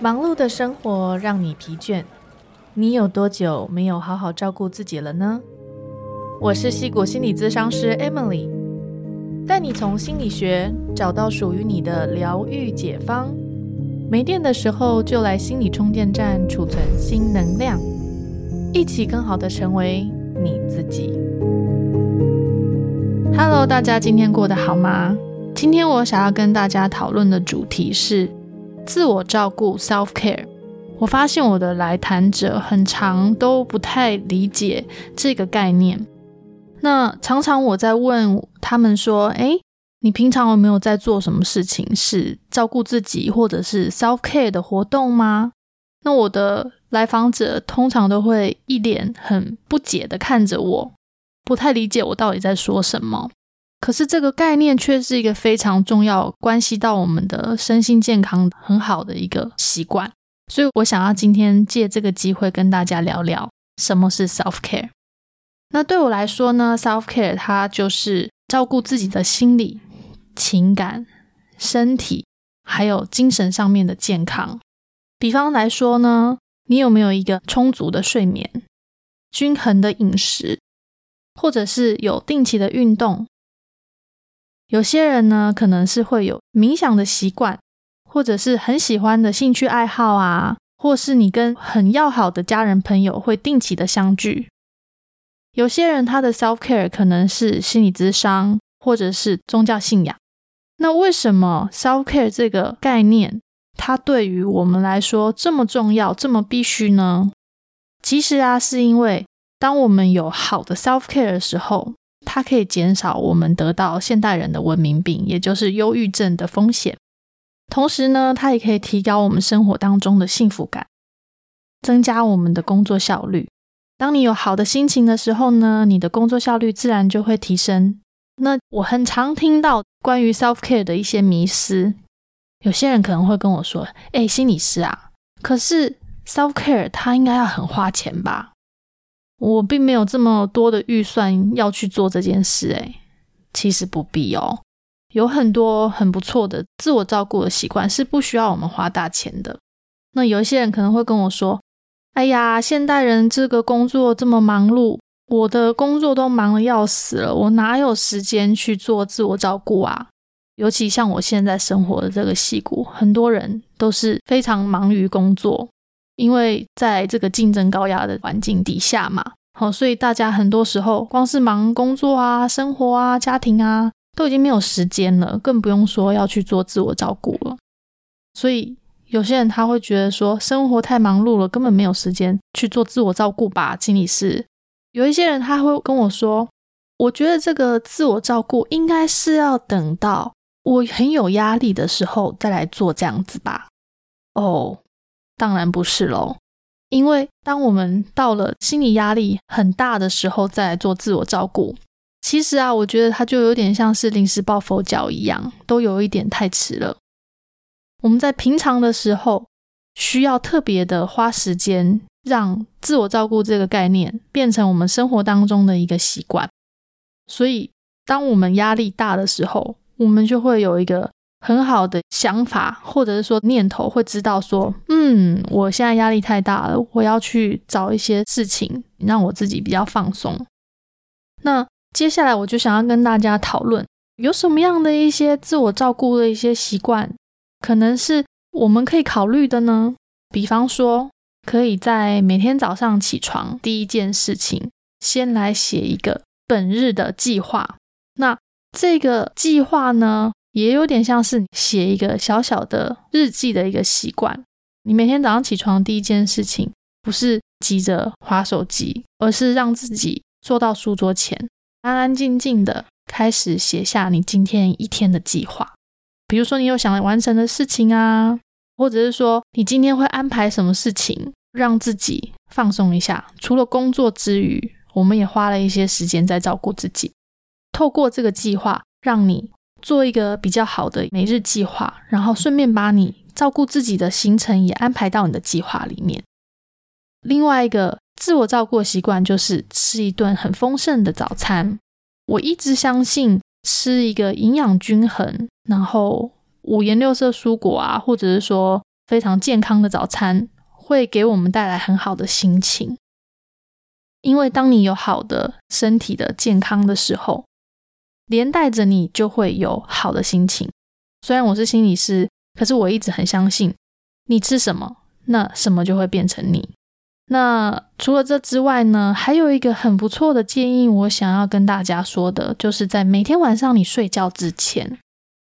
忙碌的生活让你疲倦，你有多久没有好好照顾自己了呢？我是戏骨心理咨商师 Emily，带你从心理学找到属于你的疗愈解方。没电的时候就来心理充电站储存新能量，一起更好的成为你自己。Hello，大家今天过得好吗？今天我想要跟大家讨论的主题是。自我照顾 （self care），我发现我的来谈者很长都不太理解这个概念。那常常我在问他们说：“哎，你平常有没有在做什么事情是照顾自己或者是 self care 的活动吗？”那我的来访者通常都会一脸很不解的看着我，不太理解我到底在说什么。可是这个概念却是一个非常重要、关系到我们的身心健康很好的一个习惯，所以我想要今天借这个机会跟大家聊聊什么是 self care。那对我来说呢，self care 它就是照顾自己的心理、情感、身体还有精神上面的健康。比方来说呢，你有没有一个充足的睡眠、均衡的饮食，或者是有定期的运动？有些人呢，可能是会有冥想的习惯，或者是很喜欢的兴趣爱好啊，或是你跟很要好的家人朋友会定期的相聚。有些人他的 self care 可能是心理咨商，或者是宗教信仰。那为什么 self care 这个概念，它对于我们来说这么重要、这么必须呢？其实啊，是因为当我们有好的 self care 的时候。它可以减少我们得到现代人的文明病，也就是忧郁症的风险。同时呢，它也可以提高我们生活当中的幸福感，增加我们的工作效率。当你有好的心情的时候呢，你的工作效率自然就会提升。那我很常听到关于 self care 的一些迷思，有些人可能会跟我说：“哎，心理师啊，可是 self care 它应该要很花钱吧？”我并没有这么多的预算要去做这件事，诶，其实不必哦。有很多很不错的自我照顾的习惯是不需要我们花大钱的。那有一些人可能会跟我说：“哎呀，现代人这个工作这么忙碌，我的工作都忙得要死了，我哪有时间去做自我照顾啊？尤其像我现在生活的这个戏骨，很多人都是非常忙于工作。”因为在这个竞争高压的环境底下嘛，好，所以大家很多时候光是忙工作啊、生活啊、家庭啊，都已经没有时间了，更不用说要去做自我照顾了。所以有些人他会觉得说，生活太忙碌了，根本没有时间去做自我照顾吧。经理是有一些人他会跟我说，我觉得这个自我照顾应该是要等到我很有压力的时候再来做这样子吧。哦。当然不是喽，因为当我们到了心理压力很大的时候，再来做自我照顾，其实啊，我觉得它就有点像是临时抱佛脚一样，都有一点太迟了。我们在平常的时候，需要特别的花时间，让自我照顾这个概念变成我们生活当中的一个习惯。所以，当我们压力大的时候，我们就会有一个。很好的想法，或者是说念头，会知道说，嗯，我现在压力太大了，我要去找一些事情让我自己比较放松。那接下来我就想要跟大家讨论，有什么样的一些自我照顾的一些习惯，可能是我们可以考虑的呢？比方说，可以在每天早上起床第一件事情，先来写一个本日的计划。那这个计划呢？也有点像是写一个小小的日记的一个习惯。你每天早上起床第一件事情，不是急着划手机，而是让自己坐到书桌前，安安静静的开始写下你今天一天的计划。比如说，你有想完成的事情啊，或者是说你今天会安排什么事情，让自己放松一下。除了工作之余，我们也花了一些时间在照顾自己。透过这个计划，让你。做一个比较好的每日计划，然后顺便把你照顾自己的行程也安排到你的计划里面。另外一个自我照顾的习惯就是吃一顿很丰盛的早餐。我一直相信吃一个营养均衡，然后五颜六色蔬果啊，或者是说非常健康的早餐，会给我们带来很好的心情。因为当你有好的身体的健康的时候，连带着你就会有好的心情。虽然我是心理师，可是我一直很相信，你吃什么，那什么就会变成你。那除了这之外呢，还有一个很不错的建议，我想要跟大家说的，就是在每天晚上你睡觉之前，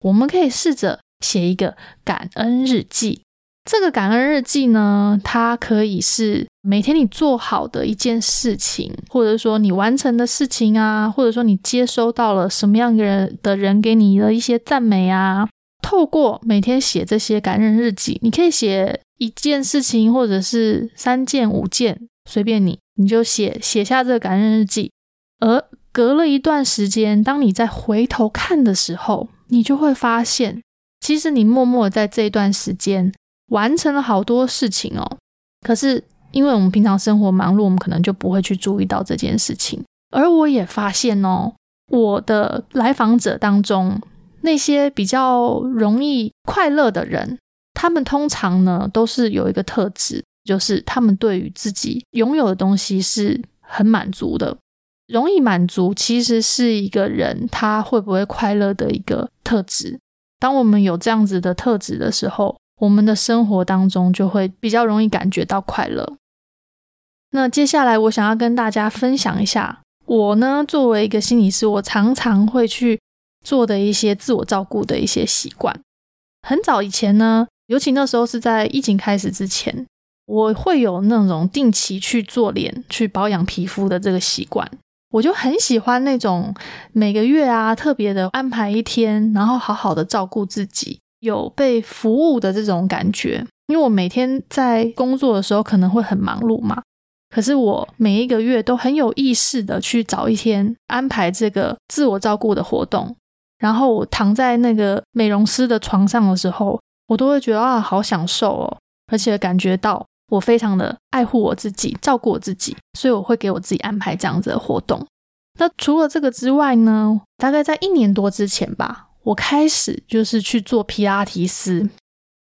我们可以试着写一个感恩日记。这个感恩日记呢，它可以是每天你做好的一件事情，或者说你完成的事情啊，或者说你接收到了什么样的人的人给你的一些赞美啊。透过每天写这些感恩日记，你可以写一件事情，或者是三件、五件，随便你，你就写写下这个感恩日记。而隔了一段时间，当你再回头看的时候，你就会发现，其实你默默在这一段时间。完成了好多事情哦，可是因为我们平常生活忙碌，我们可能就不会去注意到这件事情。而我也发现哦，我的来访者当中，那些比较容易快乐的人，他们通常呢都是有一个特质，就是他们对于自己拥有的东西是很满足的。容易满足其实是一个人他会不会快乐的一个特质。当我们有这样子的特质的时候，我们的生活当中就会比较容易感觉到快乐。那接下来我想要跟大家分享一下，我呢作为一个心理师，我常常会去做的一些自我照顾的一些习惯。很早以前呢，尤其那时候是在疫情开始之前，我会有那种定期去做脸、去保养皮肤的这个习惯。我就很喜欢那种每个月啊特别的安排一天，然后好好的照顾自己。有被服务的这种感觉，因为我每天在工作的时候可能会很忙碌嘛，可是我每一个月都很有意识的去找一天安排这个自我照顾的活动，然后我躺在那个美容师的床上的时候，我都会觉得啊，好享受哦，而且感觉到我非常的爱护我自己，照顾我自己，所以我会给我自己安排这样子的活动。那除了这个之外呢，大概在一年多之前吧。我开始就是去做皮拉提斯，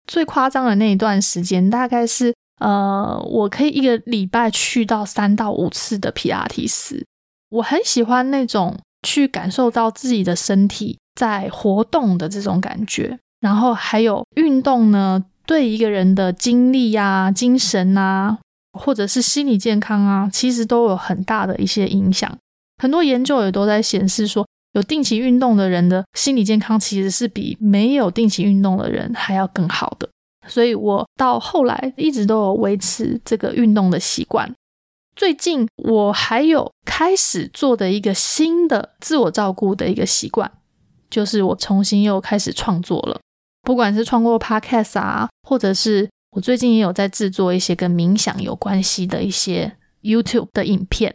最夸张的那一段时间，大概是呃，我可以一个礼拜去到三到五次的皮拉提斯。我很喜欢那种去感受到自己的身体在活动的这种感觉，然后还有运动呢，对一个人的精力呀、精神啊，或者是心理健康啊，其实都有很大的一些影响。很多研究也都在显示说。有定期运动的人的心理健康其实是比没有定期运动的人还要更好的，所以我到后来一直都有维持这个运动的习惯。最近我还有开始做的一个新的自我照顾的一个习惯，就是我重新又开始创作了，不管是创作 podcast 啊，或者是我最近也有在制作一些跟冥想有关系的一些 YouTube 的影片。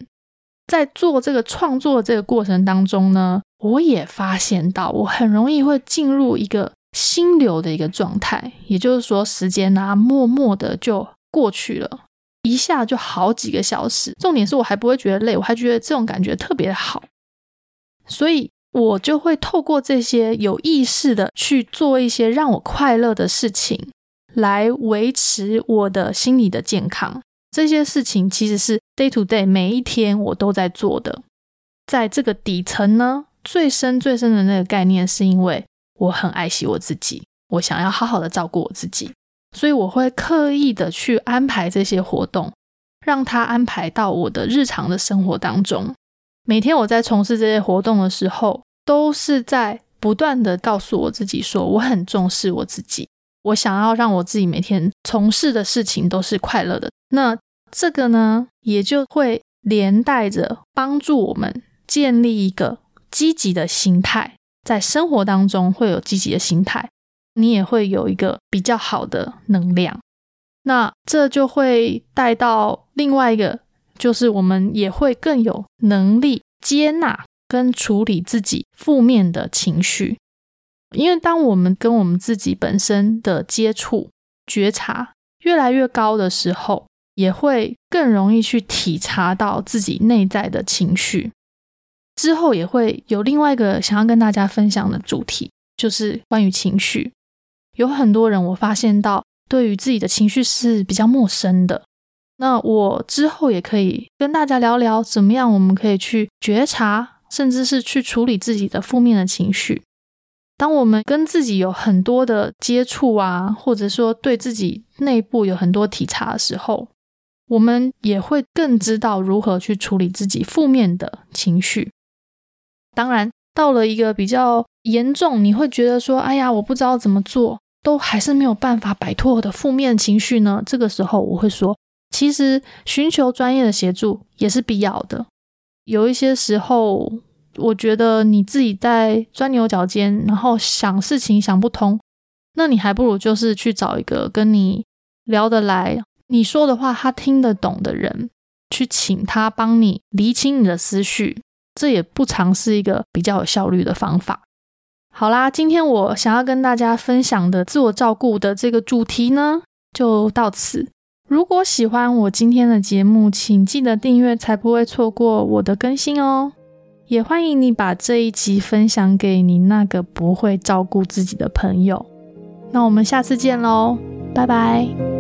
在做这个创作的这个过程当中呢，我也发现到我很容易会进入一个心流的一个状态，也就是说，时间啊，默默的就过去了，一下就好几个小时。重点是我还不会觉得累，我还觉得这种感觉特别好，所以我就会透过这些有意识的去做一些让我快乐的事情，来维持我的心理的健康。这些事情其实是 day to day 每一天我都在做的，在这个底层呢，最深最深的那个概念，是因为我很爱惜我自己，我想要好好的照顾我自己，所以我会刻意的去安排这些活动，让它安排到我的日常的生活当中。每天我在从事这些活动的时候，都是在不断的告诉我自己说，我很重视我自己，我想要让我自己每天从事的事情都是快乐的。那这个呢，也就会连带着帮助我们建立一个积极的心态，在生活当中会有积极的心态，你也会有一个比较好的能量。那这就会带到另外一个，就是我们也会更有能力接纳跟处理自己负面的情绪，因为当我们跟我们自己本身的接触觉察越来越高的时候。也会更容易去体察到自己内在的情绪，之后也会有另外一个想要跟大家分享的主题，就是关于情绪。有很多人，我发现到对于自己的情绪是比较陌生的。那我之后也可以跟大家聊聊，怎么样我们可以去觉察，甚至是去处理自己的负面的情绪。当我们跟自己有很多的接触啊，或者说对自己内部有很多体察的时候，我们也会更知道如何去处理自己负面的情绪。当然，到了一个比较严重，你会觉得说：“哎呀，我不知道怎么做，都还是没有办法摆脱我的负面情绪呢。”这个时候，我会说，其实寻求专业的协助也是必要的。有一些时候。我觉得你自己在钻牛角尖，然后想事情想不通，那你还不如就是去找一个跟你聊得来、你说的话他听得懂的人，去请他帮你理清你的思绪，这也不尝是一个比较有效率的方法。好啦，今天我想要跟大家分享的自我照顾的这个主题呢，就到此。如果喜欢我今天的节目，请记得订阅，才不会错过我的更新哦。也欢迎你把这一集分享给你那个不会照顾自己的朋友。那我们下次见喽，拜拜。